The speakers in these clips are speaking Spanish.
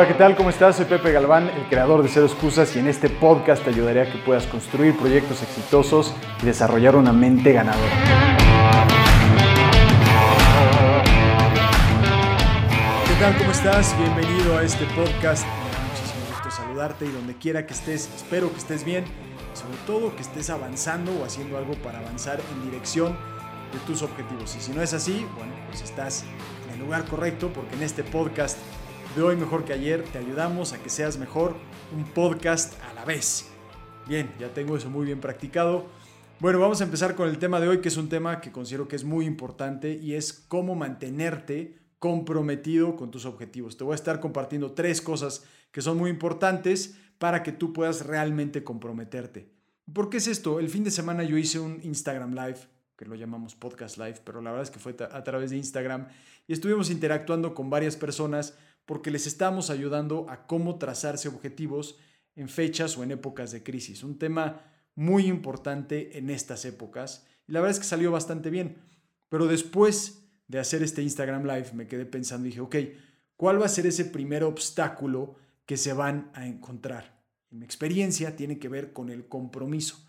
Hola, ¿qué tal? ¿Cómo estás? Soy Pepe Galván, el creador de Cero Excusas y en este podcast te ayudaré a que puedas construir proyectos exitosos y desarrollar una mente ganadora. ¿Qué tal? ¿Cómo estás? Bienvenido a este podcast. Muchísimo gusto saludarte y donde quiera que estés, espero que estés bien y sobre todo que estés avanzando o haciendo algo para avanzar en dirección de tus objetivos. Y si no es así, bueno, pues estás en el lugar correcto porque en este podcast de hoy mejor que ayer te ayudamos a que seas mejor un podcast a la vez. Bien, ya tengo eso muy bien practicado. Bueno, vamos a empezar con el tema de hoy, que es un tema que considero que es muy importante y es cómo mantenerte comprometido con tus objetivos. Te voy a estar compartiendo tres cosas que son muy importantes para que tú puedas realmente comprometerte. ¿Por qué es esto? El fin de semana yo hice un Instagram Live, que lo llamamos Podcast Live, pero la verdad es que fue a través de Instagram y estuvimos interactuando con varias personas porque les estamos ayudando a cómo trazarse objetivos en fechas o en épocas de crisis. Un tema muy importante en estas épocas y la verdad es que salió bastante bien. Pero después de hacer este Instagram Live me quedé pensando y dije, ok, ¿cuál va a ser ese primer obstáculo que se van a encontrar? En mi experiencia tiene que ver con el compromiso,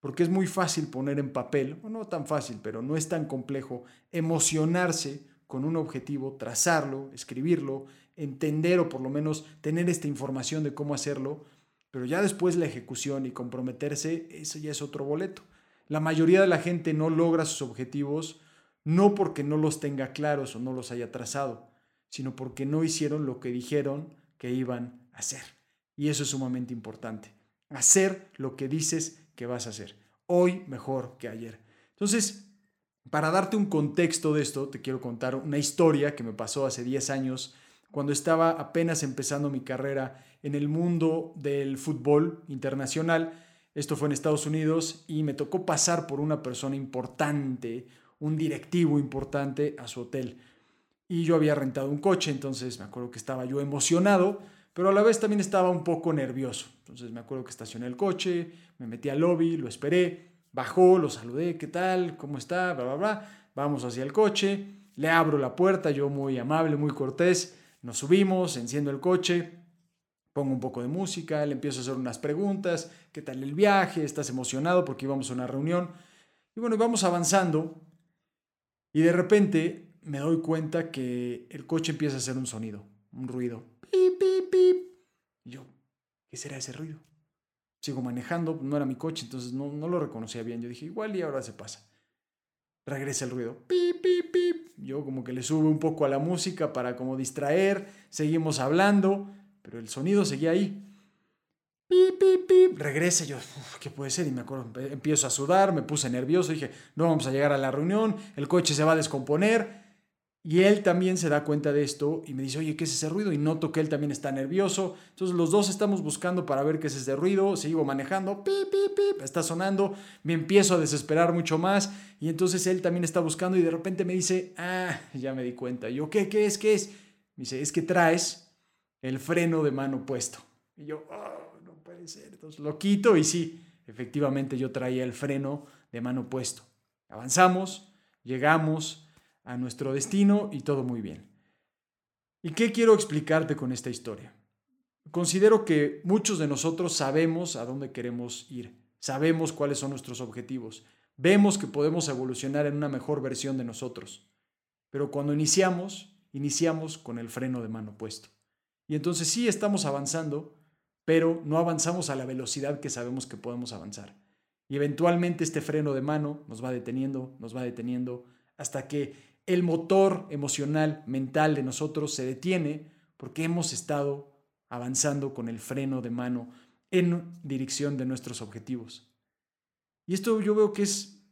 porque es muy fácil poner en papel, o no tan fácil, pero no es tan complejo, emocionarse con un objetivo, trazarlo, escribirlo, entender o por lo menos tener esta información de cómo hacerlo, pero ya después la ejecución y comprometerse, eso ya es otro boleto. La mayoría de la gente no logra sus objetivos no porque no los tenga claros o no los haya trazado, sino porque no hicieron lo que dijeron que iban a hacer. Y eso es sumamente importante. Hacer lo que dices que vas a hacer. Hoy mejor que ayer. Entonces, para darte un contexto de esto, te quiero contar una historia que me pasó hace 10 años cuando estaba apenas empezando mi carrera en el mundo del fútbol internacional. Esto fue en Estados Unidos y me tocó pasar por una persona importante, un directivo importante a su hotel. Y yo había rentado un coche, entonces me acuerdo que estaba yo emocionado, pero a la vez también estaba un poco nervioso. Entonces me acuerdo que estacioné el coche, me metí al lobby, lo esperé, bajó, lo saludé, ¿qué tal? ¿Cómo está? Bla, bla, bla. Vamos hacia el coche, le abro la puerta, yo muy amable, muy cortés nos subimos, enciendo el coche, pongo un poco de música, le empiezo a hacer unas preguntas, ¿qué tal el viaje? ¿Estás emocionado porque íbamos a una reunión? Y bueno, vamos avanzando y de repente me doy cuenta que el coche empieza a hacer un sonido, un ruido. Pip, pip, pip. Y yo, ¿qué será ese ruido? Sigo manejando, no era mi coche, entonces no, no lo reconocía bien. Yo dije, igual y ahora se pasa. Regresa el ruido. Pip, pip, pip. Yo como que le sube un poco a la música para como distraer, seguimos hablando, pero el sonido seguía ahí. Pip, pip, pip. Regresa yo, ¿qué puede ser? Y me acuerdo, empiezo a sudar, me puse nervioso, dije, no vamos a llegar a la reunión, el coche se va a descomponer. Y él también se da cuenta de esto y me dice, oye, ¿qué es ese ruido? Y noto que él también está nervioso. Entonces los dos estamos buscando para ver qué es ese ruido. Sigo manejando, pip, pip, pip, está sonando. Me empiezo a desesperar mucho más. Y entonces él también está buscando y de repente me dice, ah, ya me di cuenta. Y yo, ¿qué, qué es, qué es? Me dice, es que traes el freno de mano puesto. Y yo, oh, no puede ser. Entonces lo quito y sí, efectivamente yo traía el freno de mano puesto. Avanzamos, llegamos a nuestro destino y todo muy bien. ¿Y qué quiero explicarte con esta historia? Considero que muchos de nosotros sabemos a dónde queremos ir, sabemos cuáles son nuestros objetivos, vemos que podemos evolucionar en una mejor versión de nosotros, pero cuando iniciamos, iniciamos con el freno de mano puesto. Y entonces sí estamos avanzando, pero no avanzamos a la velocidad que sabemos que podemos avanzar. Y eventualmente este freno de mano nos va deteniendo, nos va deteniendo, hasta que el motor emocional, mental de nosotros se detiene porque hemos estado avanzando con el freno de mano en dirección de nuestros objetivos. Y esto yo veo que es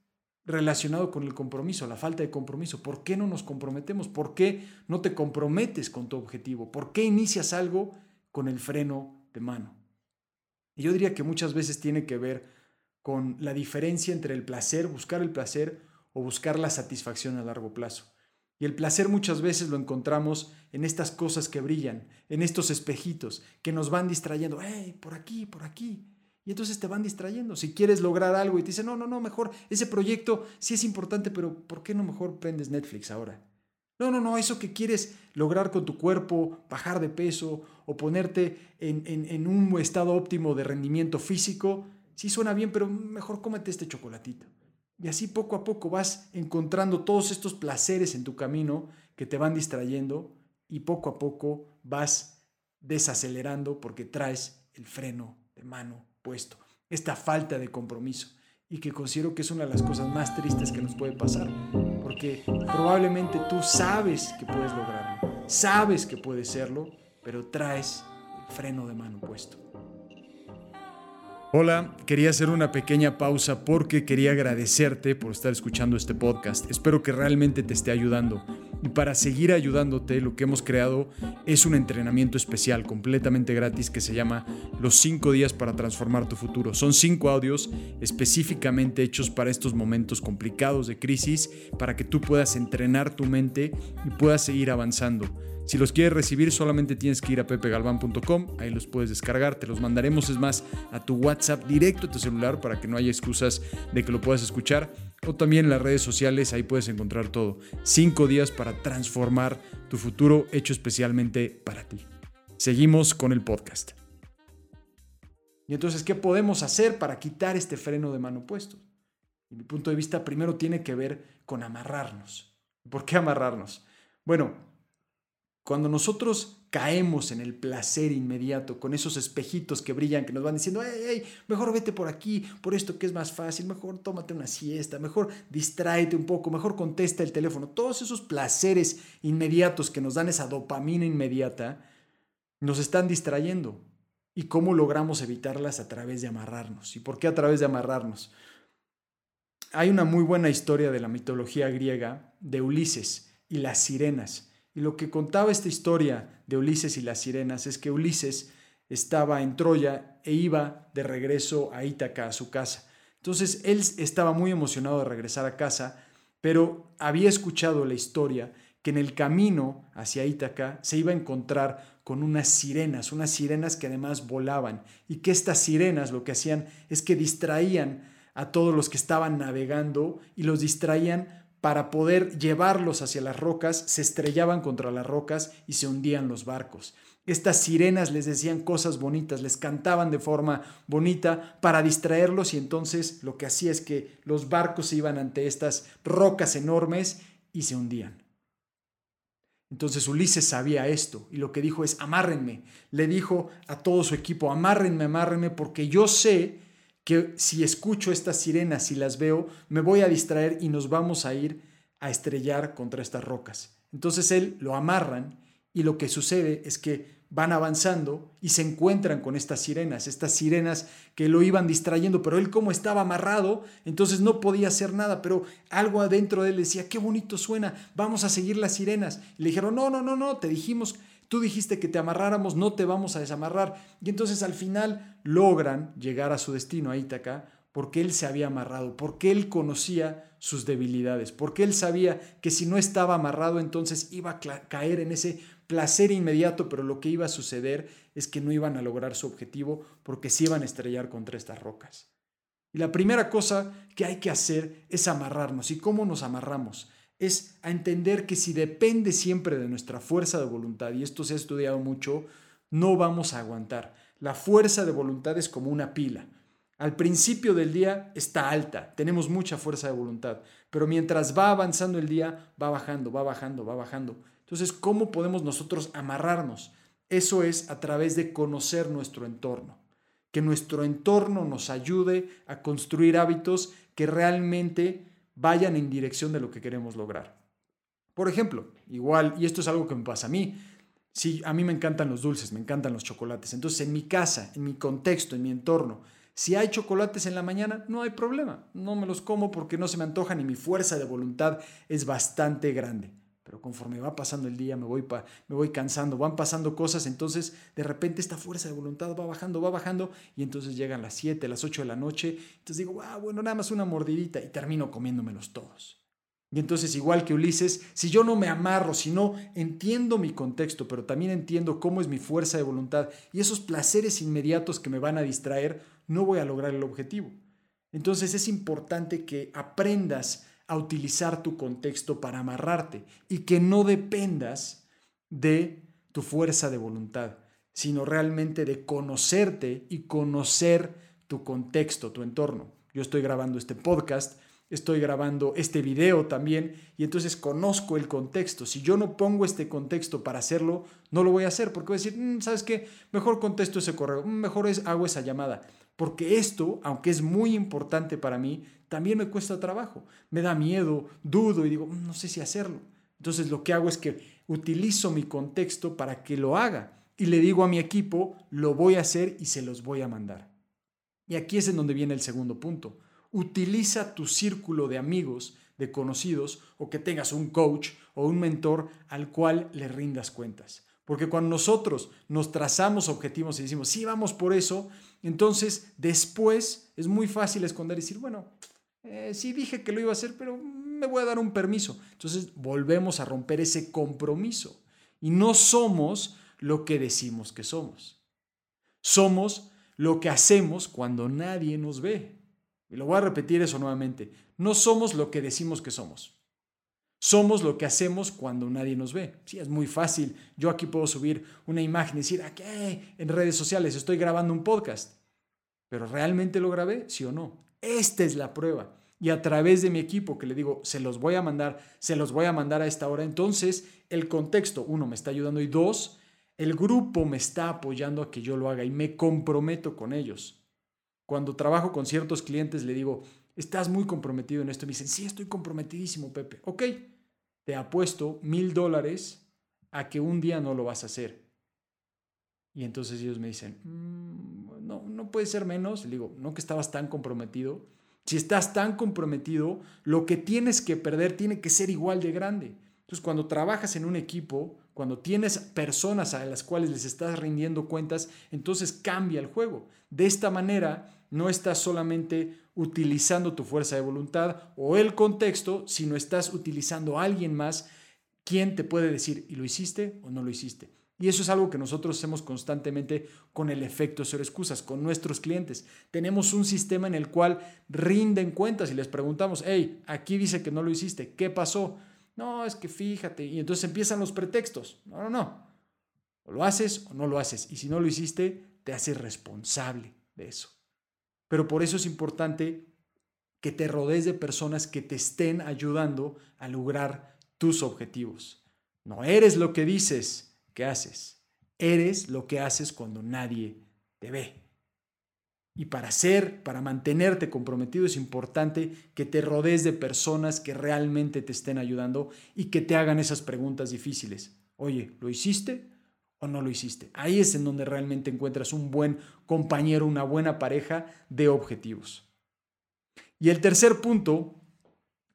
relacionado con el compromiso, la falta de compromiso. ¿Por qué no nos comprometemos? ¿Por qué no te comprometes con tu objetivo? ¿Por qué inicias algo con el freno de mano? Y yo diría que muchas veces tiene que ver con la diferencia entre el placer, buscar el placer, o buscar la satisfacción a largo plazo. Y el placer muchas veces lo encontramos en estas cosas que brillan, en estos espejitos que nos van distrayendo, hey, por aquí, por aquí. Y entonces te van distrayendo. Si quieres lograr algo y te dicen, no, no, no, mejor ese proyecto sí es importante, pero ¿por qué no mejor prendes Netflix ahora? No, no, no, eso que quieres lograr con tu cuerpo, bajar de peso o ponerte en, en un estado óptimo de rendimiento físico, sí suena bien, pero mejor cómete este chocolatito. Y así poco a poco vas encontrando todos estos placeres en tu camino que te van distrayendo y poco a poco vas desacelerando porque traes el freno de mano puesto. Esta falta de compromiso y que considero que es una de las cosas más tristes que nos puede pasar, porque probablemente tú sabes que puedes lograrlo, sabes que puedes serlo, pero traes el freno de mano puesto. Hola, quería hacer una pequeña pausa porque quería agradecerte por estar escuchando este podcast. Espero que realmente te esté ayudando. Y para seguir ayudándote, lo que hemos creado es un entrenamiento especial completamente gratis que se llama Los 5 días para transformar tu futuro. Son 5 audios específicamente hechos para estos momentos complicados de crisis, para que tú puedas entrenar tu mente y puedas seguir avanzando. Si los quieres recibir, solamente tienes que ir a pepegalvan.com, ahí los puedes descargar, te los mandaremos, es más, a tu WhatsApp directo a tu celular para que no haya excusas de que lo puedas escuchar. O también en las redes sociales, ahí puedes encontrar todo. Cinco días para transformar tu futuro hecho especialmente para ti. Seguimos con el podcast. Y entonces, ¿qué podemos hacer para quitar este freno de mano puesto? Mi punto de vista primero tiene que ver con amarrarnos. ¿Por qué amarrarnos? Bueno, cuando nosotros caemos en el placer inmediato, con esos espejitos que brillan, que nos van diciendo, hey, mejor vete por aquí, por esto que es más fácil, mejor tómate una siesta, mejor distráete un poco, mejor contesta el teléfono, todos esos placeres inmediatos que nos dan esa dopamina inmediata, nos están distrayendo. ¿Y cómo logramos evitarlas? A través de amarrarnos. ¿Y por qué a través de amarrarnos? Hay una muy buena historia de la mitología griega de Ulises y las sirenas. Y lo que contaba esta historia de Ulises y las sirenas es que Ulises estaba en Troya e iba de regreso a Ítaca, a su casa. Entonces él estaba muy emocionado de regresar a casa, pero había escuchado la historia que en el camino hacia Ítaca se iba a encontrar con unas sirenas, unas sirenas que además volaban, y que estas sirenas lo que hacían es que distraían a todos los que estaban navegando y los distraían para poder llevarlos hacia las rocas, se estrellaban contra las rocas y se hundían los barcos. Estas sirenas les decían cosas bonitas, les cantaban de forma bonita para distraerlos y entonces lo que hacía es que los barcos se iban ante estas rocas enormes y se hundían. Entonces Ulises sabía esto y lo que dijo es, amárrenme. Le dijo a todo su equipo, amárrenme, amárrenme, porque yo sé que si escucho estas sirenas, si las veo, me voy a distraer y nos vamos a ir a estrellar contra estas rocas. Entonces él lo amarran y lo que sucede es que van avanzando y se encuentran con estas sirenas, estas sirenas que lo iban distrayendo, pero él como estaba amarrado, entonces no podía hacer nada, pero algo adentro de él decía, qué bonito suena, vamos a seguir las sirenas. Le dijeron, no, no, no, no, te dijimos Tú dijiste que te amarráramos, no te vamos a desamarrar. Y entonces al final logran llegar a su destino, a Ítaca, porque él se había amarrado, porque él conocía sus debilidades, porque él sabía que si no estaba amarrado entonces iba a caer en ese placer inmediato, pero lo que iba a suceder es que no iban a lograr su objetivo porque se iban a estrellar contra estas rocas. Y la primera cosa que hay que hacer es amarrarnos. ¿Y cómo nos amarramos? Es a entender que si depende siempre de nuestra fuerza de voluntad, y esto se ha estudiado mucho, no vamos a aguantar. La fuerza de voluntad es como una pila. Al principio del día está alta, tenemos mucha fuerza de voluntad, pero mientras va avanzando el día, va bajando, va bajando, va bajando. Entonces, ¿cómo podemos nosotros amarrarnos? Eso es a través de conocer nuestro entorno, que nuestro entorno nos ayude a construir hábitos que realmente vayan en dirección de lo que queremos lograr. Por ejemplo, igual, y esto es algo que me pasa a mí, si a mí me encantan los dulces, me encantan los chocolates, entonces en mi casa, en mi contexto, en mi entorno, si hay chocolates en la mañana, no hay problema, no me los como porque no se me antojan y mi fuerza de voluntad es bastante grande. Pero conforme va pasando el día, me voy, me voy cansando, van pasando cosas, entonces de repente esta fuerza de voluntad va bajando, va bajando, y entonces llegan las 7, las 8 de la noche, entonces digo, ah, bueno, nada más una mordidita, y termino comiéndomelos todos. Y entonces, igual que Ulises, si yo no me amarro, si no entiendo mi contexto, pero también entiendo cómo es mi fuerza de voluntad y esos placeres inmediatos que me van a distraer, no voy a lograr el objetivo. Entonces es importante que aprendas a utilizar tu contexto para amarrarte y que no dependas de tu fuerza de voluntad, sino realmente de conocerte y conocer tu contexto, tu entorno. Yo estoy grabando este podcast, estoy grabando este video también y entonces conozco el contexto. Si yo no pongo este contexto para hacerlo, no lo voy a hacer porque voy a decir, mm, ¿sabes qué? Mejor contesto ese correo, mm, mejor hago esa llamada. Porque esto, aunque es muy importante para mí, también me cuesta trabajo. Me da miedo, dudo y digo, mm, no sé si hacerlo. Entonces lo que hago es que utilizo mi contexto para que lo haga y le digo a mi equipo, lo voy a hacer y se los voy a mandar. Y aquí es en donde viene el segundo punto. Utiliza tu círculo de amigos, de conocidos o que tengas un coach o un mentor al cual le rindas cuentas. Porque cuando nosotros nos trazamos objetivos y decimos, sí, vamos por eso, entonces, después es muy fácil esconder y decir, bueno, eh, sí dije que lo iba a hacer, pero me voy a dar un permiso. Entonces, volvemos a romper ese compromiso. Y no somos lo que decimos que somos. Somos lo que hacemos cuando nadie nos ve. Y lo voy a repetir eso nuevamente. No somos lo que decimos que somos. Somos lo que hacemos cuando nadie nos ve. Sí, es muy fácil. Yo aquí puedo subir una imagen y decir, aquí en redes sociales estoy grabando un podcast. Pero ¿realmente lo grabé? ¿Sí o no? Esta es la prueba. Y a través de mi equipo que le digo, se los voy a mandar, se los voy a mandar a esta hora. Entonces, el contexto, uno, me está ayudando y dos, el grupo me está apoyando a que yo lo haga y me comprometo con ellos. Cuando trabajo con ciertos clientes le digo, estás muy comprometido en esto. Me dicen, sí, estoy comprometidísimo, Pepe. Ok, te apuesto mil dólares a que un día no lo vas a hacer. Y entonces ellos me dicen, no, no puede ser menos. Le digo, no que estabas tan comprometido. Si estás tan comprometido, lo que tienes que perder tiene que ser igual de grande. Entonces, cuando trabajas en un equipo, cuando tienes personas a las cuales les estás rindiendo cuentas, entonces cambia el juego. De esta manera, no estás solamente utilizando tu fuerza de voluntad o el contexto, sino estás utilizando a alguien más quien te puede decir, ¿y lo hiciste o no lo hiciste? Y eso es algo que nosotros hacemos constantemente con el efecto cero excusas, con nuestros clientes. Tenemos un sistema en el cual rinden cuentas y les preguntamos, hey, aquí dice que no lo hiciste, ¿qué pasó? No, es que fíjate. Y entonces empiezan los pretextos. No, no, no. O lo haces o no lo haces. Y si no lo hiciste, te haces responsable de eso. Pero por eso es importante que te rodees de personas que te estén ayudando a lograr tus objetivos. No eres lo que dices haces, eres lo que haces cuando nadie te ve. Y para ser, para mantenerte comprometido es importante que te rodees de personas que realmente te estén ayudando y que te hagan esas preguntas difíciles. Oye, ¿lo hiciste? o no lo hiciste. Ahí es en donde realmente encuentras un buen compañero, una buena pareja de objetivos. Y el tercer punto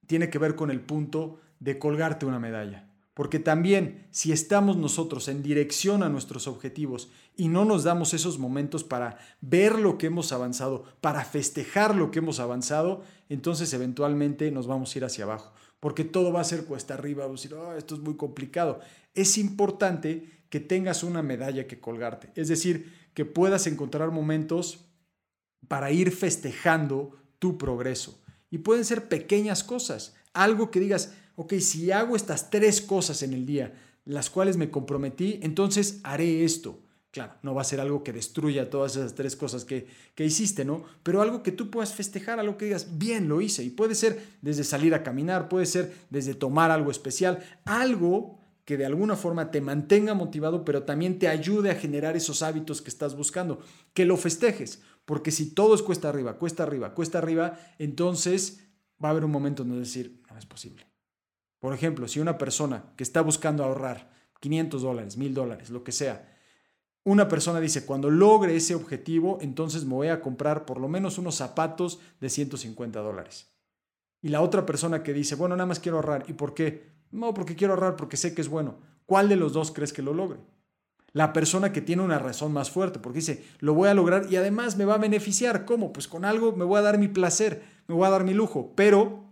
tiene que ver con el punto de colgarte una medalla. Porque también si estamos nosotros en dirección a nuestros objetivos y no nos damos esos momentos para ver lo que hemos avanzado, para festejar lo que hemos avanzado, entonces eventualmente nos vamos a ir hacia abajo. Porque todo va a ser cuesta arriba, vamos a decir, oh, esto es muy complicado. Es importante que tengas una medalla que colgarte. Es decir, que puedas encontrar momentos para ir festejando tu progreso. Y pueden ser pequeñas cosas. Algo que digas, ok, si hago estas tres cosas en el día, las cuales me comprometí, entonces haré esto. Claro, no va a ser algo que destruya todas esas tres cosas que, que, hiciste, ¿no? Pero algo que tú puedas festejar, algo que digas, bien, lo hice. Y puede ser desde salir a caminar, puede ser desde tomar algo especial, algo que de alguna forma te mantenga motivado, pero también te ayude a generar esos hábitos que estás buscando, que lo festejes, porque si todo es cuesta arriba, cuesta arriba, cuesta arriba, entonces va a haber un momento donde decir, no es posible. Por ejemplo, si una persona que está buscando ahorrar 500 dólares, 1000 dólares, lo que sea, una persona dice, cuando logre ese objetivo, entonces me voy a comprar por lo menos unos zapatos de 150 dólares. Y la otra persona que dice, bueno, nada más quiero ahorrar. ¿Y por qué? No, porque quiero ahorrar, porque sé que es bueno. ¿Cuál de los dos crees que lo logre? La persona que tiene una razón más fuerte, porque dice, lo voy a lograr y además me va a beneficiar. ¿Cómo? Pues con algo me voy a dar mi placer, me voy a dar mi lujo, pero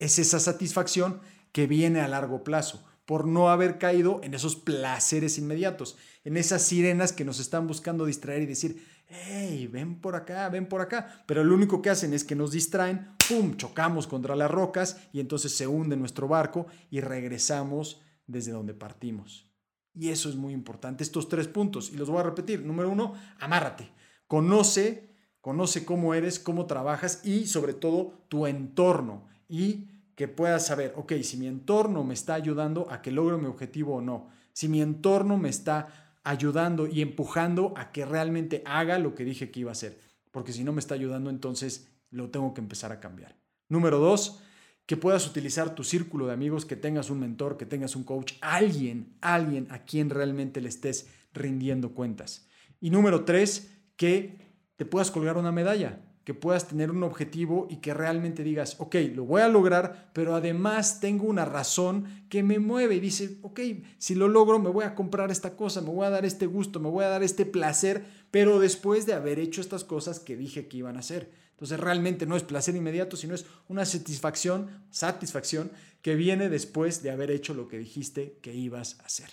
es esa satisfacción que viene a largo plazo. por no haber caído en esos placeres inmediatos, en esas sirenas que nos están buscando distraer y decir, hey, ven por acá, ven por acá. Pero lo único que hacen es que nos distraen, ¡pum!, chocamos contra las rocas y entonces se hunde nuestro barco y regresamos desde donde partimos. Y eso es muy importante, estos tres puntos. Y los voy a repetir. Número uno, amárrate. Conoce, conoce cómo eres, cómo trabajas y sobre todo tu entorno. Y que puedas saber, ok, si mi entorno me está ayudando a que logre mi objetivo o no. Si mi entorno me está ayudando y empujando a que realmente haga lo que dije que iba a hacer. Porque si no me está ayudando, entonces lo tengo que empezar a cambiar. Número dos, que puedas utilizar tu círculo de amigos, que tengas un mentor, que tengas un coach, alguien, alguien a quien realmente le estés rindiendo cuentas. Y número tres, que te puedas colgar una medalla, que puedas tener un objetivo y que realmente digas, ok, lo voy a lograr, pero además tengo una razón que me mueve y dice, ok, si lo logro me voy a comprar esta cosa, me voy a dar este gusto, me voy a dar este placer, pero después de haber hecho estas cosas que dije que iban a hacer. Entonces realmente no es placer inmediato, sino es una satisfacción, satisfacción que viene después de haber hecho lo que dijiste que ibas a hacer.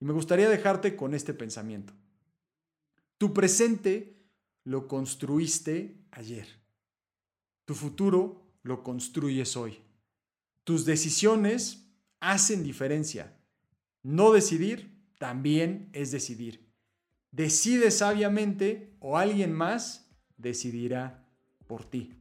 Y me gustaría dejarte con este pensamiento. Tu presente lo construiste ayer. Tu futuro lo construyes hoy. Tus decisiones hacen diferencia. No decidir también es decidir. Decide sabiamente o alguien más decidirá por ti.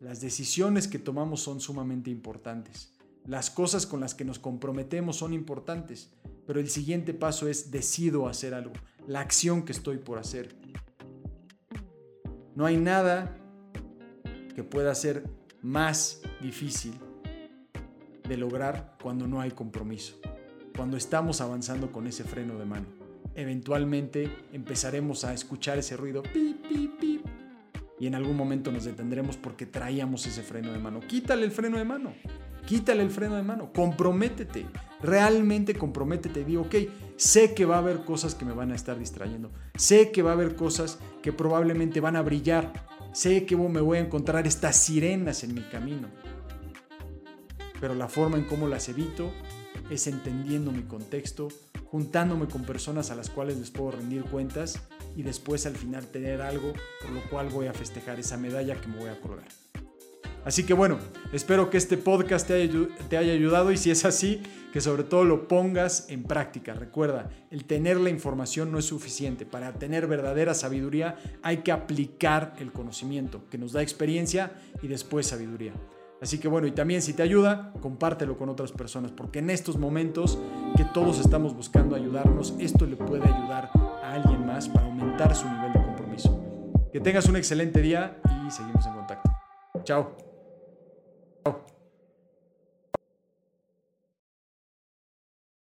Las decisiones que tomamos son sumamente importantes. Las cosas con las que nos comprometemos son importantes, pero el siguiente paso es decido hacer algo, la acción que estoy por hacer. No hay nada que pueda ser más difícil de lograr cuando no hay compromiso, cuando estamos avanzando con ese freno de mano. Eventualmente empezaremos a escuchar ese ruido, y en algún momento nos detendremos porque traíamos ese freno de mano. Quítale el freno de mano. Quítale el freno de mano. Comprométete. Realmente comprométete. Digo, ok, sé que va a haber cosas que me van a estar distrayendo. Sé que va a haber cosas que probablemente van a brillar. Sé que me voy a encontrar estas sirenas en mi camino. Pero la forma en cómo las evito es entendiendo mi contexto, juntándome con personas a las cuales les puedo rendir cuentas y después al final tener algo por lo cual voy a festejar esa medalla que me voy a colgar. Así que bueno, espero que este podcast te haya, ayudado y si es así, que sobre todo lo pongas en práctica. Recuerda, el tener la información no es suficiente. Para tener verdadera sabiduría hay que aplicar el conocimiento que nos da experiencia y después sabiduría. Así que bueno, y también si te ayuda, compártelo con otras personas, porque en estos momentos que todos estamos buscando ayudarnos, esto le puede ayudar a alguien más para aumentar su nivel de compromiso. Que tengas un excelente día y seguimos en contacto. Chao. Chao.